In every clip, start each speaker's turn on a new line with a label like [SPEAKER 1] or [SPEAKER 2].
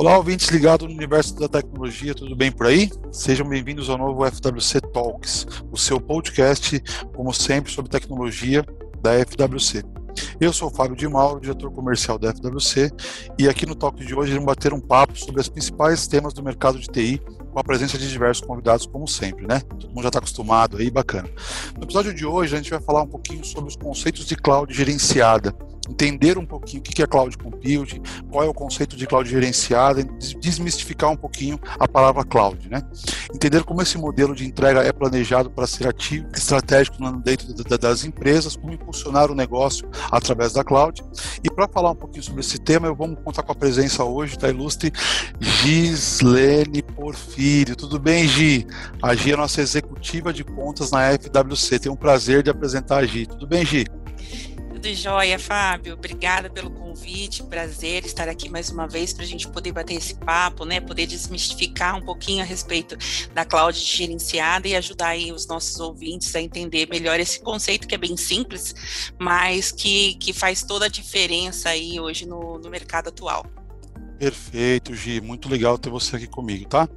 [SPEAKER 1] Olá, ouvintes ligados no universo da tecnologia, tudo bem por aí? Sejam bem-vindos ao novo FWC Talks, o seu podcast, como sempre, sobre tecnologia da FWC. Eu sou o Fábio de Mauro, diretor comercial da FWC, e aqui no Talk de hoje vamos bater um papo sobre os principais temas do mercado de TI, com a presença de diversos convidados, como sempre, né? Todo mundo já está acostumado aí, bacana. No episódio de hoje, a gente vai falar um pouquinho sobre os conceitos de cloud gerenciada, entender um pouquinho o que é cloud computing, qual é o conceito de cloud gerenciada, desmistificar um pouquinho a palavra cloud, né? Entender como esse modelo de entrega é planejado para ser ativo, estratégico dentro das empresas, como impulsionar o negócio através da cloud. E para falar um pouquinho sobre esse tema, eu vou contar com a presença hoje da ilustre Gislene Porfírio. Tudo bem, Gi? A Gi é nossa executiva de contas na FWC. Tenho um prazer de apresentar a Gi. Tudo bem, Gi?
[SPEAKER 2] Tudo jóia, Fábio. Obrigada pelo convite. Prazer estar aqui mais uma vez para a gente poder bater esse papo, né? Poder desmistificar um pouquinho a respeito da cloud gerenciada e ajudar aí os nossos ouvintes a entender melhor esse conceito que é bem simples, mas que, que faz toda a diferença aí hoje no, no mercado atual.
[SPEAKER 1] Perfeito, Gi. Muito legal ter você aqui comigo, tá?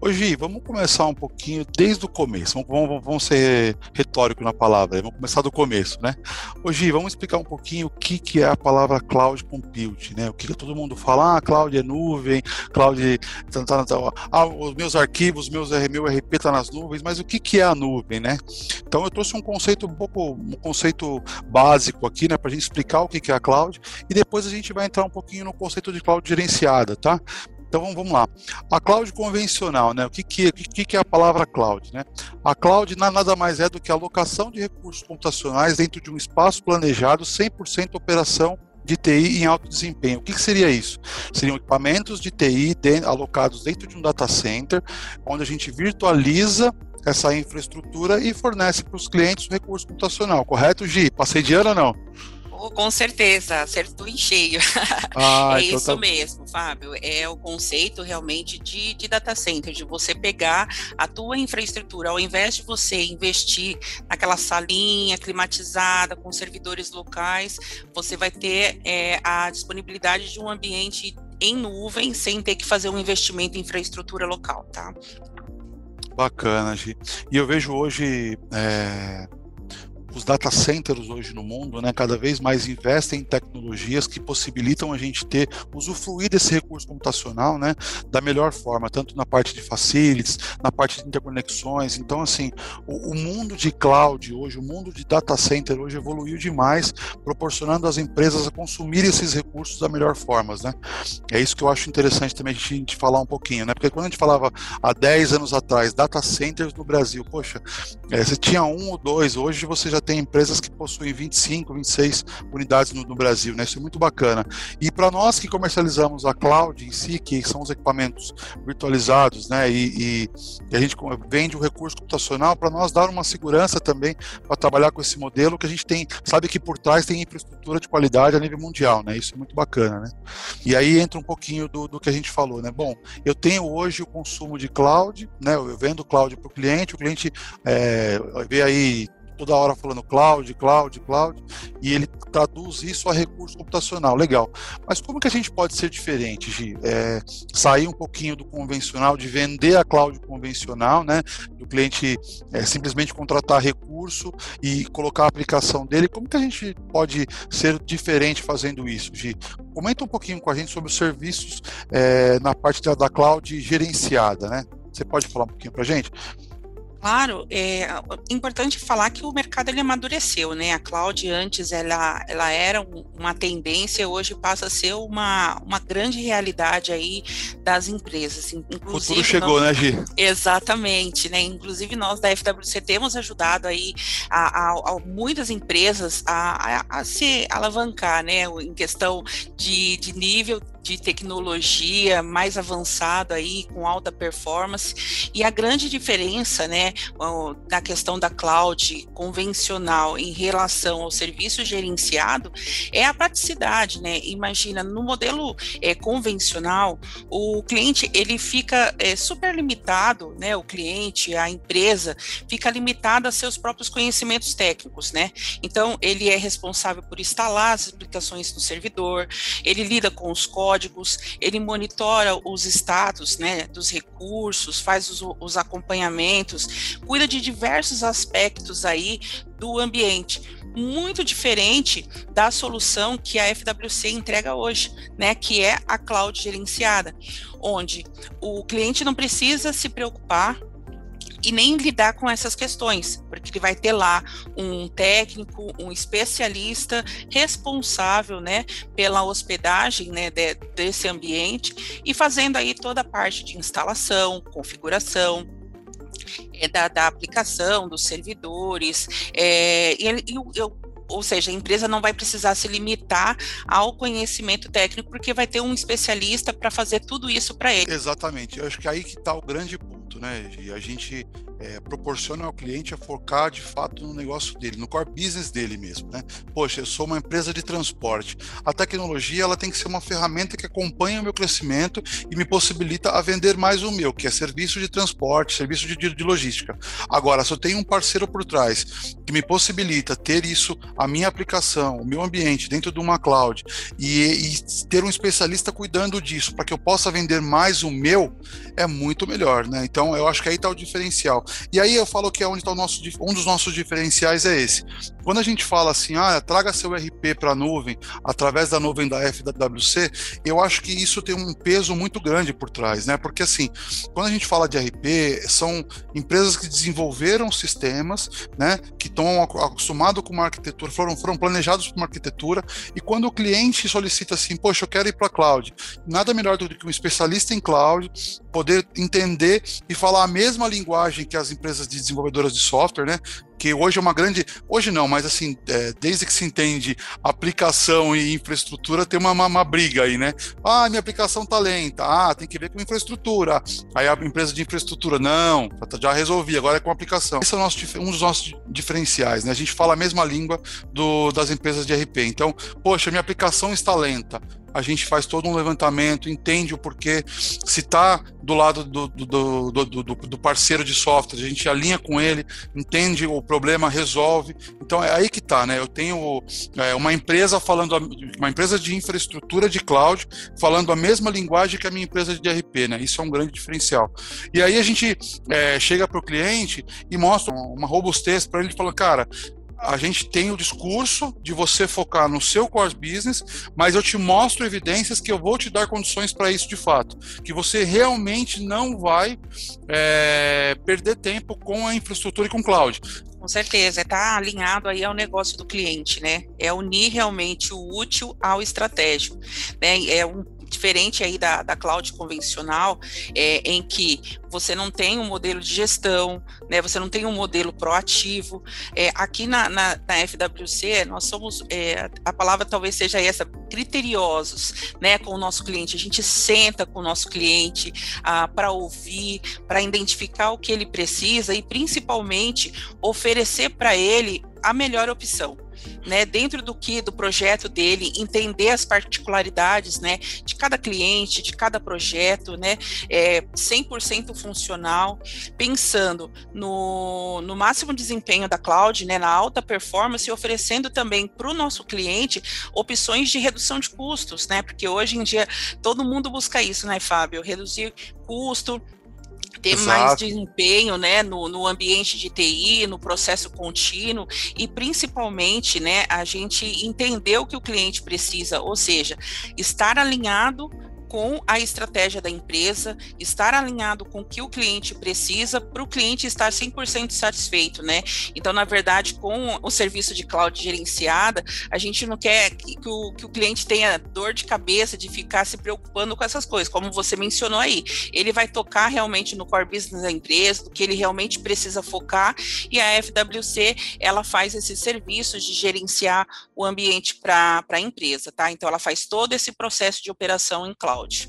[SPEAKER 1] Ô, Gi, vamos começar um pouquinho desde o começo. Vamos, vamos, vamos ser retórico na palavra. Vamos começar do começo, né? Ô, Gi, vamos explicar um pouquinho o que, que é a palavra cloud computing, né? O que todo mundo fala, ah, cloud é nuvem, cloud tá, tá, tá, ah, os meus arquivos, meus, meu RP está nas nuvens, mas o que, que é a nuvem, né? Então eu trouxe um conceito um pouco, um conceito básico aqui, né, para a gente explicar o que, que é a cloud e depois a gente vai entrar um pouquinho no conceito de cloud gerenciado tá? Então vamos lá. A cloud convencional, né? O que, que, que, que é a palavra cloud? Né? A cloud nada mais é do que a alocação de recursos computacionais dentro de um espaço planejado 100% operação de TI em alto desempenho. O que, que seria isso? Seriam equipamentos de TI de, alocados dentro de um data center, onde a gente virtualiza essa infraestrutura e fornece para os clientes o recurso computacional, correto, Gi? Passei de ano ou não?
[SPEAKER 2] Com certeza, acertou em cheio. Ah, é então isso tá... mesmo, Fábio. É o conceito realmente de, de data center, de você pegar a tua infraestrutura, ao invés de você investir naquela salinha climatizada com servidores locais, você vai ter é, a disponibilidade de um ambiente em nuvem sem ter que fazer um investimento em infraestrutura local, tá?
[SPEAKER 1] Bacana, Gi. E eu vejo hoje é, os data centers hoje no mundo, né, cada vez mais investem em tecnologias que possibilitam a gente ter usufruir desse recurso computacional, né, da melhor forma, tanto na parte de facilities, na parte de interconexões. Então, assim, o, o mundo de cloud hoje, o mundo de data center hoje evoluiu demais, proporcionando às empresas a consumir esses recursos da melhor forma, né? É isso que eu acho interessante também a gente falar um pouquinho, né? Porque quando a gente falava há 10 anos atrás, data centers no Brasil, poxa, é, você tinha um ou dois, hoje você já tem empresas que possuem 25, 26 unidades no, no Brasil, né? Isso é muito bacana. E para nós que comercializamos a cloud em si, que são os equipamentos virtualizados, né? E, e, a gente vende o recurso computacional para nós dar uma segurança também para trabalhar com esse modelo que a gente tem, sabe que por trás tem infraestrutura de qualidade a nível mundial, né? Isso é muito bacana, né? E aí entra um pouquinho do, do que a gente falou, né? Bom, eu tenho hoje o consumo de cloud, né? Eu vendo cloud para o cliente, o cliente é, vê aí toda hora falando cloud, cloud, cloud, e ele traduz isso a recurso computacional. Legal. Mas como que a gente pode ser diferente, Gi? É, sair um pouquinho do convencional, de vender a cloud convencional, né? Do cliente é, simplesmente contratar recurso e colocar a aplicação dele. Como que a gente pode ser diferente fazendo isso, Gi? Comenta um pouquinho com a gente sobre os serviços é, na parte da, da cloud gerenciada, né? Você pode falar um pouquinho para a gente?
[SPEAKER 2] Claro, é importante falar que o mercado ele amadureceu, né? A cloud antes ela, ela era uma tendência, hoje passa a ser uma, uma grande realidade aí das empresas.
[SPEAKER 1] Inclusive, o futuro chegou, nós, né, Gi?
[SPEAKER 2] Exatamente, né? Inclusive nós da FWC temos ajudado aí a, a, a muitas empresas a, a, se alavancar, né? Em questão de, de nível de tecnologia mais avançado aí, com alta performance, e a grande diferença, né, na questão da cloud convencional em relação ao serviço gerenciado é a praticidade, né, imagina, no modelo é, convencional, o cliente, ele fica é, super limitado, né, o cliente, a empresa, fica limitada a seus próprios conhecimentos técnicos, né, então ele é responsável por instalar as aplicações no servidor, ele lida com os códigos, códigos, ele monitora os status né, dos recursos, faz os, os acompanhamentos, cuida de diversos aspectos aí do ambiente. Muito diferente da solução que a FWC entrega hoje, né, que é a cloud gerenciada, onde o cliente não precisa se preocupar e nem lidar com essas questões, porque ele vai ter lá um técnico, um especialista responsável, né, pela hospedagem, né, de, desse ambiente e fazendo aí toda a parte de instalação, configuração, é, da, da, aplicação, dos servidores, é, e, eu, ou seja, a empresa não vai precisar se limitar ao conhecimento técnico, porque vai ter um especialista para fazer tudo isso para ele.
[SPEAKER 1] Exatamente, eu acho que aí que está o grande ponto, né? E a gente é, proporciona ao cliente a focar de fato no negócio dele, no core business dele mesmo, né? Poxa, eu sou uma empresa de transporte. A tecnologia ela tem que ser uma ferramenta que acompanha o meu crescimento e me possibilita a vender mais o meu, que é serviço de transporte, serviço de, de logística. Agora, se eu tenho um parceiro por trás que me possibilita ter isso, a minha aplicação, o meu ambiente dentro de uma cloud e, e ter um especialista cuidando disso para que eu possa vender mais o meu, é muito melhor, né? Então, eu acho que aí está o diferencial. E aí eu falo que é onde está o nosso, um dos nossos diferenciais é esse. Quando a gente fala assim, ah, traga seu RP para a nuvem através da nuvem da FWC, eu acho que isso tem um peso muito grande por trás, né? Porque assim, quando a gente fala de RP, são empresas que desenvolveram sistemas, né? Que estão acostumados com uma arquitetura, foram, foram planejados para uma arquitetura, e quando o cliente solicita assim, poxa, eu quero ir para cloud, nada melhor do que um especialista em cloud poder entender e falar a mesma linguagem que as empresas de desenvolvedoras de software, né? Que hoje é uma grande. Hoje não, mas assim, é, desde que se entende aplicação e infraestrutura, tem uma, uma, uma, briga aí, né? Ah, minha aplicação tá lenta. Ah, tem que ver com infraestrutura. Aí a empresa de infraestrutura, não, já resolvi, agora é com aplicação. Esse é nosso, um dos nossos diferenciais, né? A gente fala a mesma língua do, das empresas de RP. Então, poxa, minha aplicação está lenta a gente faz todo um levantamento, entende o porquê, se está do lado do, do, do, do, parceiro de software, a gente alinha com ele, entende o problema, resolve. Então é aí que está, né? Eu tenho é, uma empresa falando, uma empresa de infraestrutura de cloud, falando a mesma linguagem que a minha empresa de RP, né? Isso é um grande diferencial. E aí a gente é, chega para o cliente e mostra uma robustez para ele, falando, cara, a gente tem o discurso de você focar no seu core business, mas eu te mostro evidências que eu vou te dar condições para isso de fato. Que você realmente não vai é, perder tempo com a infraestrutura e com o cloud.
[SPEAKER 2] Com certeza, está alinhado aí ao negócio do cliente, né? É unir realmente o útil ao estratégico, né? É um diferente aí da, da cloud convencional, é, em que você não tem um modelo de gestão, né, você não tem um modelo proativo. É, aqui na, na, na, FWC, nós somos, é, a palavra talvez seja essa, criteriosos né, com o nosso cliente. A gente senta com o nosso cliente ah, para ouvir, para identificar o que ele precisa e, principalmente, oferecer para ele a melhor opção né, dentro do que do projeto dele, entender as particularidades, né, de cada cliente, de cada projeto, né, é, 100% funcional, pensando no, no máximo desempenho da cloud, né, na alta performance e oferecendo também para o nosso cliente opções de redução de custos, né, porque hoje em dia todo mundo busca isso, né, Fábio, reduzir custo, ter Exato. mais desempenho né, no, no ambiente de TI, no processo contínuo e principalmente né, a gente entender o que o cliente precisa, ou seja, estar alinhado com a estratégia da empresa, estar alinhado com o que o cliente precisa para o cliente estar 100% satisfeito, né? Então, na verdade, com o serviço de cloud gerenciada, a gente não quer que, o, que o cliente tenha dor de cabeça de ficar se preocupando com essas coisas, como você mencionou aí. Ele vai tocar realmente no core business da empresa, do que ele realmente precisa focar, e a FWC, ela faz esses serviços de gerenciar o ambiente para a empresa, tá? Então, ela faz todo esse processo de operação em cloud. Cloud.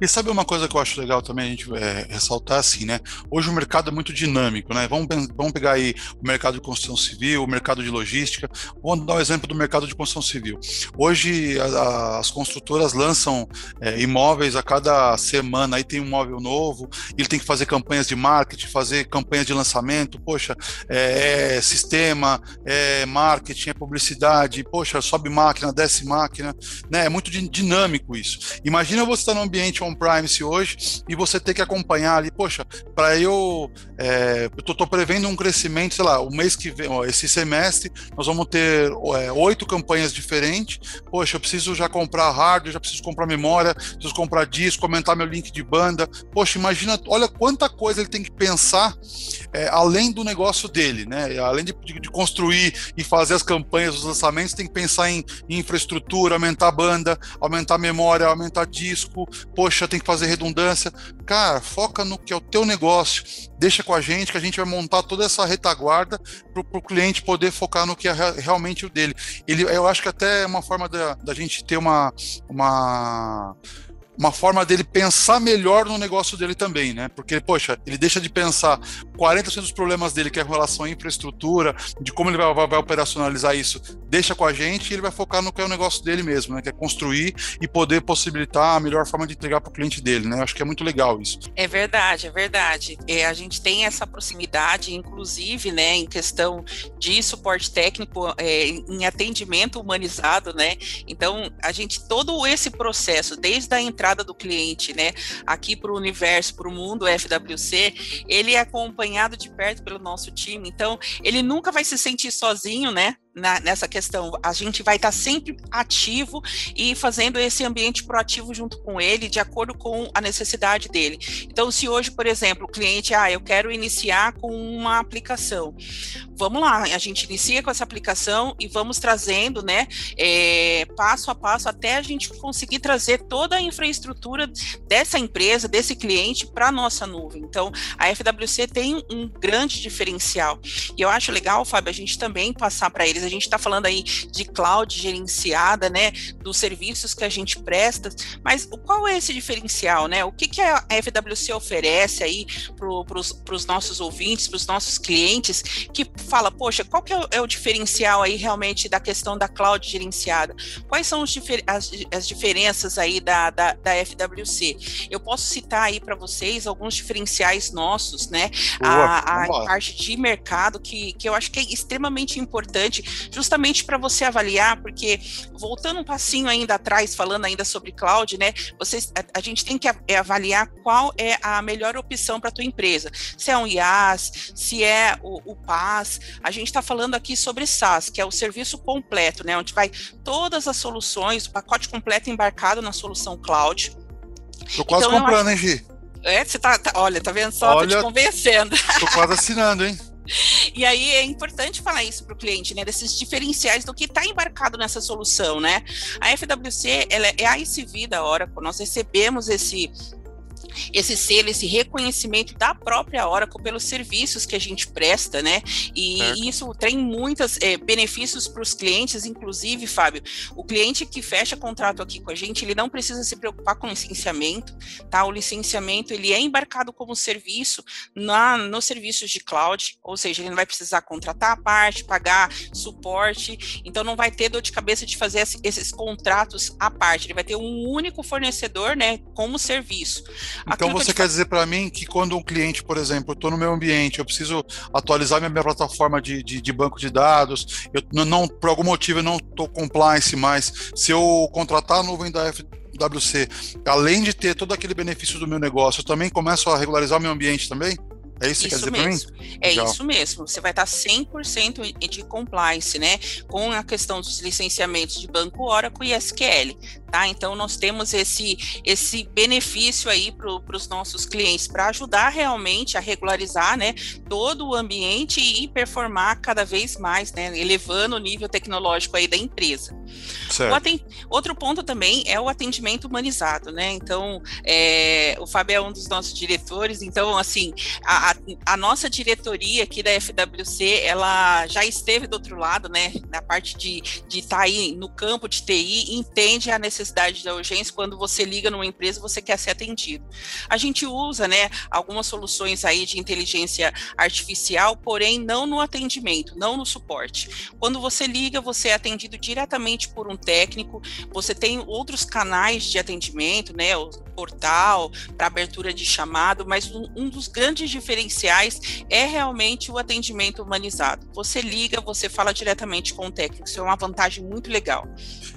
[SPEAKER 1] E sabe uma coisa que eu acho legal também a gente é, ressaltar assim, né? Hoje o mercado é muito dinâmico, né? Vamos, vamos pegar aí o mercado de construção civil, o mercado de logística. Vamos dar um exemplo do mercado de construção civil. Hoje a, a, as construtoras lançam é, imóveis a cada semana, aí tem um imóvel novo, ele tem que fazer campanhas de marketing, fazer campanhas de lançamento, poxa, é, é sistema, é marketing, é publicidade, poxa, sobe máquina, desce máquina, né? É muito dinâmico isso. Imagina você estar tá no ambiente on-premise hoje e você ter que acompanhar ali, poxa, para eu, é, eu tô, prevendo um crescimento, sei lá, o mês que vem, ó, esse semestre, nós vamos ter é, oito campanhas diferentes, poxa, eu preciso já comprar hardware, já preciso comprar memória, preciso comprar disco, aumentar meu link de banda, poxa, imagina, olha quanta coisa ele tem que pensar é, além do negócio dele, né, além de, de, construir e fazer as campanhas, os lançamentos, tem que pensar em, em infraestrutura, aumentar banda, aumentar memória, aumentar disco, poxa, tem que fazer redundância. Cara, foca no que é o teu negócio, deixa com a gente que a gente vai montar toda essa retaguarda para o cliente poder focar no que é realmente o dele. Ele, eu acho que até é uma forma da, da gente ter uma, uma uma forma dele pensar melhor no negócio dele também, né? Porque, poxa, ele deixa de pensar 40% dos problemas dele, que é com relação à infraestrutura, de como ele vai, vai, vai, operacionalizar isso, deixa com a gente e ele vai focar no que é o negócio dele mesmo, né? Que é construir e poder possibilitar a melhor forma de entregar para o cliente dele, né? Eu acho que é muito legal isso.
[SPEAKER 2] É verdade, é verdade. É, a gente tem essa proximidade, inclusive, né, em questão de suporte técnico, é, em atendimento humanizado, né? Então, a gente, todo esse processo, desde a entrada entrada do cliente, né, aqui para o universo, para o mundo FWC, ele é acompanhado de perto pelo nosso time. Então, ele nunca vai se sentir sozinho, né? na, nessa questão. A gente vai estar sempre ativo e fazendo esse ambiente proativo junto com ele, de acordo com a necessidade dele. Então, se hoje, por exemplo, o cliente, ah, eu quero iniciar com uma aplicação, vamos lá, a gente inicia com essa aplicação e vamos trazendo, né, é, passo a passo, até a gente conseguir trazer toda a infraestrutura dessa empresa, desse cliente, para nossa nuvem. Então, a FWC tem um grande diferencial. E eu acho legal, Fábio, a gente também passar para eles a gente está falando aí de cloud gerenciada, né, dos serviços que a gente presta, mas qual é esse diferencial, né? O que, que a FWC oferece aí para os nossos ouvintes, para os nossos clientes, que fala, poxa, qual que é o, é o, diferencial aí realmente da questão da cloud gerenciada? Quais são difer as, as, diferenças aí da, da, da, FWC? Eu posso citar aí para vocês alguns diferenciais nossos, né? Boa, a, a parte de mercado que, que eu acho que é extremamente importante justamente para você avaliar, porque voltando um passinho ainda atrás, falando ainda sobre cloud, né? Vocês, a, a gente tem que é, avaliar qual é a melhor opção para a tua empresa. Se é um IaaS, se é o, o PaaS. A gente está falando aqui sobre SaaS, que é o serviço completo, né? Onde vai todas as soluções, o pacote completo embarcado na solução cloud.
[SPEAKER 1] Tô quase então, comprando, acho... hein, Gi?
[SPEAKER 2] É, você tá, tá, olha, tá vendo só? Olha, tô te convencendo.
[SPEAKER 1] Tô quase assinando, hein?
[SPEAKER 2] E aí é importante falar isso para o cliente, né? Desses diferenciais do que está embarcado nessa solução, né? A FWC ela é a ICV da Oracle. Nós recebemos esse esse selo, esse reconhecimento da própria Oracle pelos serviços que a gente presta, né? E certo. isso tem muitos é, benefícios para os clientes, inclusive, Fábio, o cliente que fecha contrato aqui com a gente, ele não precisa se preocupar com licenciamento, tá? O licenciamento ele é embarcado como serviço na nos serviços de cloud, ou seja, ele não vai precisar contratar a parte, pagar suporte, então não vai ter dor de cabeça de fazer esses contratos à parte, ele vai ter um único fornecedor, né, como serviço.
[SPEAKER 1] Então você que quer dizer para mim que quando um cliente, por exemplo, eu estou no meu ambiente, eu preciso atualizar minha, minha plataforma de, de, de, banco de dados, eu não, por algum motivo eu não estou compliance mais, se eu contratar a nuvem da FWC, além de ter todo aquele benefício do meu negócio, eu também começo a regularizar o meu ambiente também? É isso que isso quer dizer mesmo.
[SPEAKER 2] É Legal. isso mesmo. Você vai estar 100% de compliance, né? Com a questão dos licenciamentos de banco Oracle e SQL, tá? Então, nós temos esse, esse benefício aí para os nossos clientes, para ajudar realmente a regularizar, né? Todo o ambiente e performar cada vez mais, né? Elevando o nível tecnológico aí da empresa. Outro ponto também é o atendimento humanizado, né? Então, é, o Fábio é um dos nossos diretores, então, assim, a, a, nossa diretoria aqui da FWC, ela já esteve do outro lado, né? Na parte de estar tá aí no campo de TI, entende a necessidade da urgência quando você liga numa empresa você quer ser atendido. A gente usa, né, algumas soluções aí de inteligência artificial, porém não no atendimento, não no suporte. Quando você liga, você é atendido diretamente por um técnico, você tem outros canais de atendimento, né, o portal para abertura de chamado, mas um, um dos grandes diferenciais é realmente o atendimento humanizado. Você liga, você fala diretamente com o técnico, isso é uma vantagem muito legal.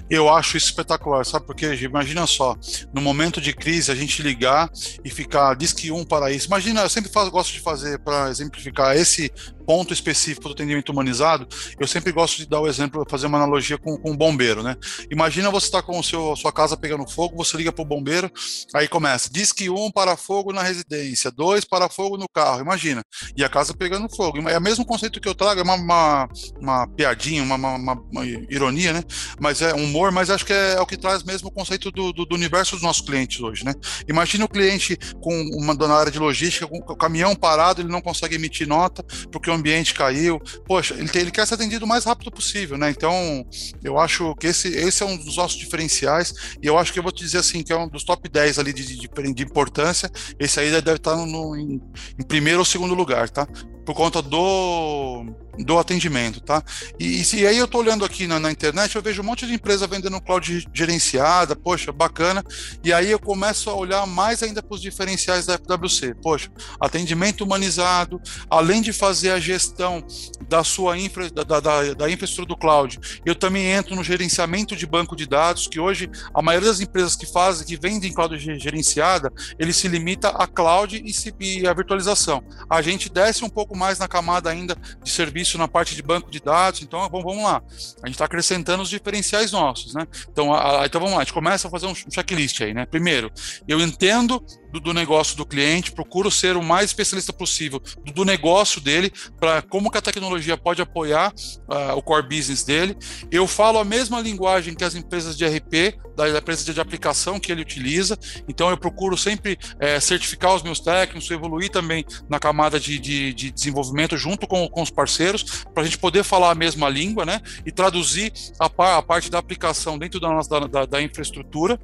[SPEAKER 1] Eu acho isso espetacular, sabe por quê? Imagina só, no momento de crise, a gente ligar e ficar, diz que um para isso. Imagina, eu sempre faço, gosto de fazer, para exemplificar esse ponto específico do atendimento humanizado, eu sempre gosto de dar o exemplo, fazer uma analogia com, com um bombeiro, né? Imagina você está com o seu, sua casa pegando fogo, você liga para o bombeiro, aí começa, diz que um para fogo na residência, dois para fogo no carro, imagina, e a casa pegando fogo. É o mesmo conceito que eu trago, é uma, uma, uma piadinha, uma, uma, uma, ironia, né? Mas é um humor, mas acho que é, é, o que traz mesmo o conceito do, do, do, universo dos nossos clientes hoje, né? Imagina o cliente com uma na área de logística, com o caminhão parado, ele não consegue emitir nota, porque o ambiente caiu. Poxa, ele, tem, ele quer ser atendido o mais rápido possível, né? Então, eu acho que esse, esse é um dos nossos diferenciais, e eu acho que eu vou te dizer assim, que é um dos top 10 ali de, de, de importância, esse aí deve estar no, no em, em primeiro ou segundo lugar, tá? Por conta do do atendimento, tá? E, e, aí eu tô olhando aqui na, na, internet, eu vejo um monte de empresa vendendo cloud gerenciada, poxa, bacana, e aí eu começo a olhar mais ainda para os diferenciais da FWC. Poxa, atendimento humanizado, além de fazer a gestão da sua infra, da, da, da infraestrutura do cloud, eu também entro no gerenciamento de banco de dados, que hoje a maioria das empresas que fazem, que vendem cloud gerenciada, ele se limita a cloud e, se, e a virtualização. A gente desce um pouco mais na camada ainda de serviço isso na parte de banco de dados, então vamos, vamos lá. A gente está acrescentando os diferenciais nossos, né? Então, a, a, então vamos lá, a gente começa a fazer um checklist aí, né? Primeiro, eu entendo do, do, negócio do cliente, procuro ser o mais especialista possível do, do negócio dele, para como que a tecnologia pode apoiar uh, o core business dele. Eu falo a mesma linguagem que as empresas de RP, da, da empresa de aplicação que ele utiliza, então eu procuro sempre é, certificar os meus técnicos, evoluir também na camada de, de, de desenvolvimento junto com, com os parceiros, para a gente poder falar a mesma língua, né, e traduzir a, a parte da aplicação dentro da nossa da, da infraestrutura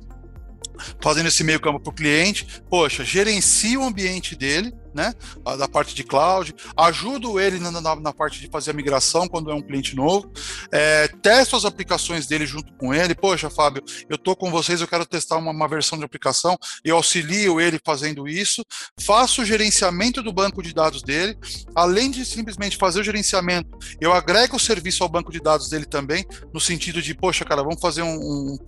[SPEAKER 1] fazendo esse meio campo para o cliente, poxa, gerencia o ambiente dele, né, da parte de cloud, ajudo ele na, na, na, parte de fazer a migração quando é um cliente novo, é, testo as aplicações dele junto com ele, poxa, Fábio, eu estou com vocês, eu quero testar uma, uma, versão de aplicação, eu auxilio ele fazendo isso, faço o gerenciamento do banco de dados dele, além de simplesmente fazer o gerenciamento, eu agrego o serviço ao banco de dados dele também, no sentido de, poxa, cara, vamos fazer um, um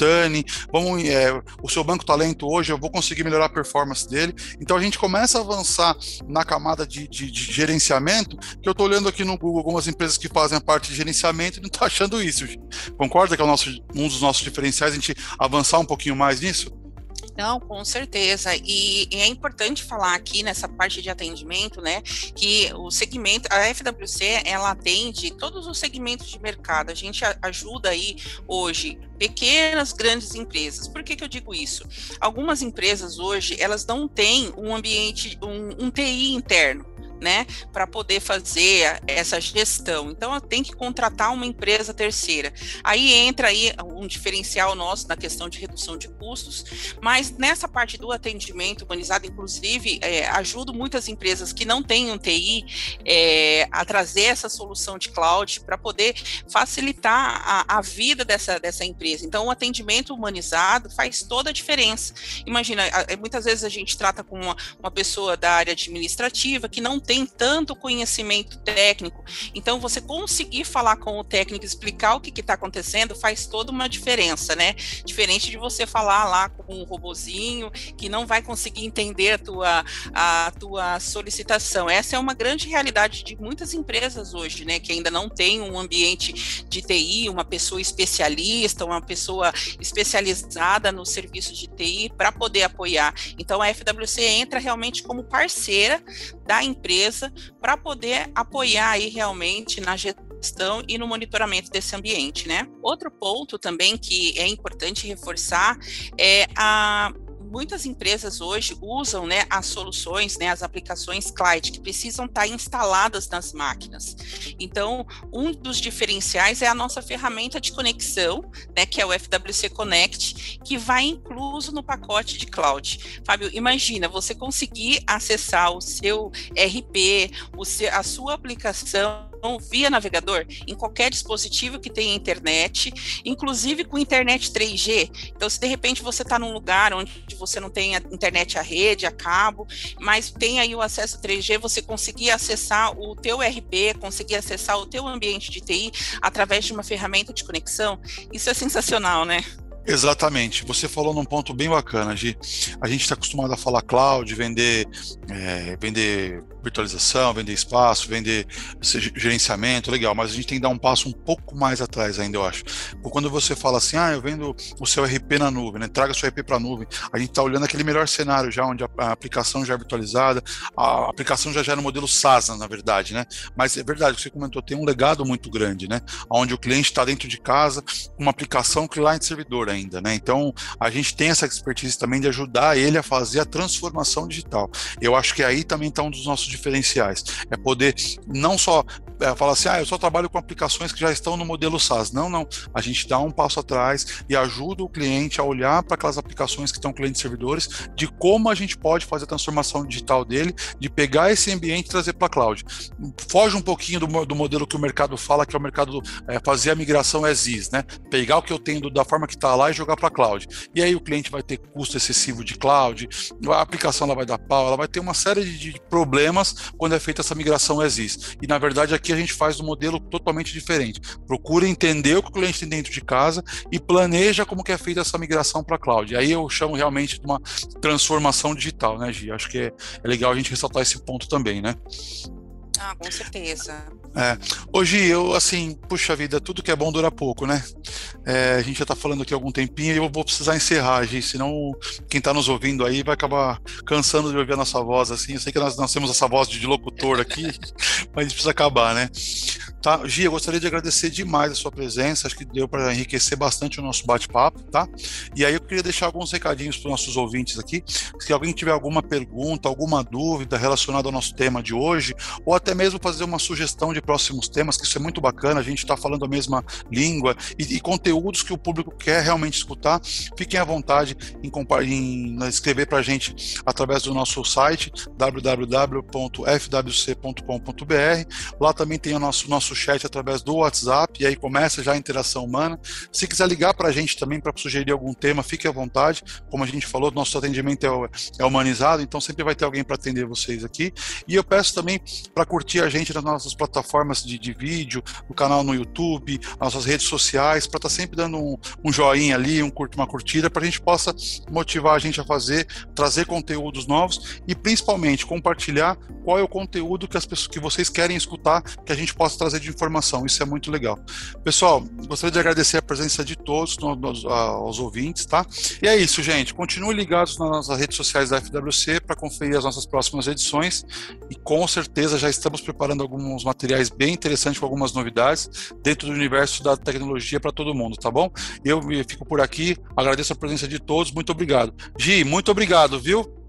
[SPEAKER 1] vamos, é, o seu banco talento hoje, eu vou conseguir melhorar a performance dele, então a gente começa a avançar na camada de, de, de gerenciamento, que eu estou olhando aqui no Google algumas empresas que fazem a parte de gerenciamento e não estou achando isso. Concorda que é nosso, um dos nossos diferenciais a gente avançar um pouquinho mais nisso?
[SPEAKER 2] Não, com certeza. E, é importante falar aqui nessa parte de atendimento, né, que o segmento, a FWC, ela atende todos os segmentos de mercado. A gente ajuda aí hoje pequenas, grandes empresas. Por que, que eu digo isso? Algumas empresas hoje, elas não têm um ambiente, um, um TI interno né, para poder fazer essa gestão. Então, tem que contratar uma empresa terceira. Aí entra aí um diferencial nosso na questão de redução de custos, mas nessa parte do atendimento humanizado, inclusive, é, ajudo muitas empresas que não têm um TI é, a trazer essa solução de cloud para poder facilitar a, a, vida dessa, dessa empresa. Então, o atendimento humanizado faz toda a diferença. Imagina, muitas vezes a gente trata com uma, uma pessoa da área administrativa que não tem tanto conhecimento técnico. Então, você conseguir falar com o técnico, explicar o que está acontecendo, faz toda uma diferença, né? Diferente de você falar lá com um robozinho que não vai conseguir entender a tua, a tua solicitação. Essa é uma grande realidade de muitas empresas hoje, né? Que ainda não tem um ambiente de TI, uma pessoa especialista, uma pessoa especializada no serviço de TI para poder apoiar. Então, a FWC entra realmente como parceira da empresa para poder apoiar aí realmente na gestão e no monitoramento desse ambiente, né? Outro ponto também que é importante reforçar é a muitas empresas hoje usam né, as soluções, né, as aplicações cloud, que precisam estar instaladas nas máquinas. Então, um dos diferenciais é a nossa ferramenta de conexão, né, que é o FWC Connect, que vai incluso no pacote de cloud. Fábio, imagina você conseguir acessar o seu RP, o seu, a sua aplicação via navegador em qualquer dispositivo que tenha internet, inclusive com internet 3G. Então, se de repente você está num lugar onde você não tem a internet a rede, a cabo, mas tem aí o acesso 3G, você conseguir acessar o teu RP, conseguir acessar o teu ambiente de TI através de uma ferramenta de conexão, isso é sensacional, né?
[SPEAKER 1] Exatamente. Você falou num ponto bem bacana, Gi. A gente está acostumado a falar cloud, vender, é, vender virtualização, vender espaço, vender gerenciamento, legal, mas a gente tem que dar um passo um pouco mais atrás ainda, eu acho. Quando você fala assim, ah, eu vendo o seu RP na nuvem, né? traga seu RP para a nuvem, a gente está olhando aquele melhor cenário já, onde a, aplicação já é virtualizada, a aplicação já gera no modelo SaaS, na verdade, né? Mas é verdade, que você comentou, tem um legado muito grande, né? Onde o cliente está dentro de casa, uma aplicação client-servidor ainda, né? Então, a gente tem essa expertise também de ajudar ele a fazer a transformação digital. Eu acho que aí também está um dos nossos diferenciais. É poder não só é, falar assim, ah, eu só trabalho com aplicações que já estão no modelo SaaS. Não, não. A gente dá um passo atrás e ajuda o cliente a olhar para aquelas aplicações que estão clientes servidores, de como a gente pode fazer a transformação digital dele, de pegar esse ambiente e trazer para a cloud. Foge um pouquinho do, do, modelo que o mercado fala, que é o mercado é, fazer a migração as is, né? Pegar o que eu tenho da forma que está lá e jogar para cloud. E aí o cliente vai ter custo excessivo de cloud, a aplicação ela vai dar pau, ela vai ter uma série de, problemas quando é feita essa migração existe. E na verdade aqui a gente faz um modelo totalmente diferente. Procura entender o que o cliente tem dentro de casa e planeja como que é feita essa migração para cloud. E aí eu chamo realmente de uma transformação digital, né, Gi? Acho que é, é legal a gente ressaltar esse ponto também, né?
[SPEAKER 2] Ah, com certeza.
[SPEAKER 1] É. Hoje eu, assim, puxa vida, tudo que é bom dura pouco, né? É, a gente já está falando aqui há algum tempinho e eu vou precisar encerrar, gente, senão quem está nos ouvindo aí vai acabar cansando de ouvir a nossa voz, assim. Eu sei que nós, nós temos essa voz de locutor aqui, mas precisa acabar, né? Tá, Gia, eu gostaria de agradecer demais a sua presença, acho que deu para enriquecer bastante o nosso bate-papo, tá? E aí eu queria deixar alguns recadinhos para os nossos ouvintes aqui. Se alguém tiver alguma pergunta, alguma dúvida relacionada ao nosso tema de hoje, ou até mesmo fazer uma sugestão de próximos temas, que isso é muito bacana, a gente está falando a mesma língua e, e, conteúdos que o público quer realmente escutar, fiquem à vontade em, em escrever para a gente através do nosso site www.fwc.com.br. Lá também tem o nosso, nosso nosso chat através do WhatsApp e aí começa já a interação humana. Se quiser ligar para a gente também para sugerir algum tema, fique à vontade. Como a gente falou, nosso atendimento é, é humanizado, então sempre vai ter alguém para atender vocês aqui. E eu peço também para curtir a gente nas nossas plataformas de, de vídeo, no canal no YouTube, nossas redes sociais, para estar tá sempre dando um, um joinha ali, um, uma curtida, para a gente possa motivar a gente a fazer, trazer conteúdos novos e principalmente compartilhar qual é o conteúdo que as pessoas que vocês querem escutar, que a gente possa trazer de informação. Isso é muito legal. Pessoal, gostaria de agradecer a presença de todos nos, aos ouvintes, tá? E é isso, gente. Continue ligados nas redes sociais da FWC para conferir as nossas próximas edições e com certeza já estamos preparando alguns materiais bem interessantes com algumas novidades dentro do universo da tecnologia para todo mundo, tá bom? Eu fico por aqui, agradeço a presença de todos, muito obrigado. Gi, muito obrigado, viu?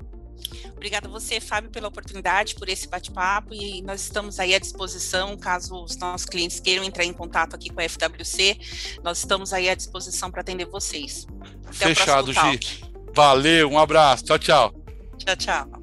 [SPEAKER 2] Obrigada a você, Fábio, pela oportunidade, por esse bate-papo e nós estamos aí à disposição, caso os nossos clientes queiram entrar em contato aqui com a FWC, nós estamos aí à disposição para atender vocês.
[SPEAKER 1] Até Fechado, Gi. Valeu, um abraço. Tchau, tchau.
[SPEAKER 2] Tchau, tchau.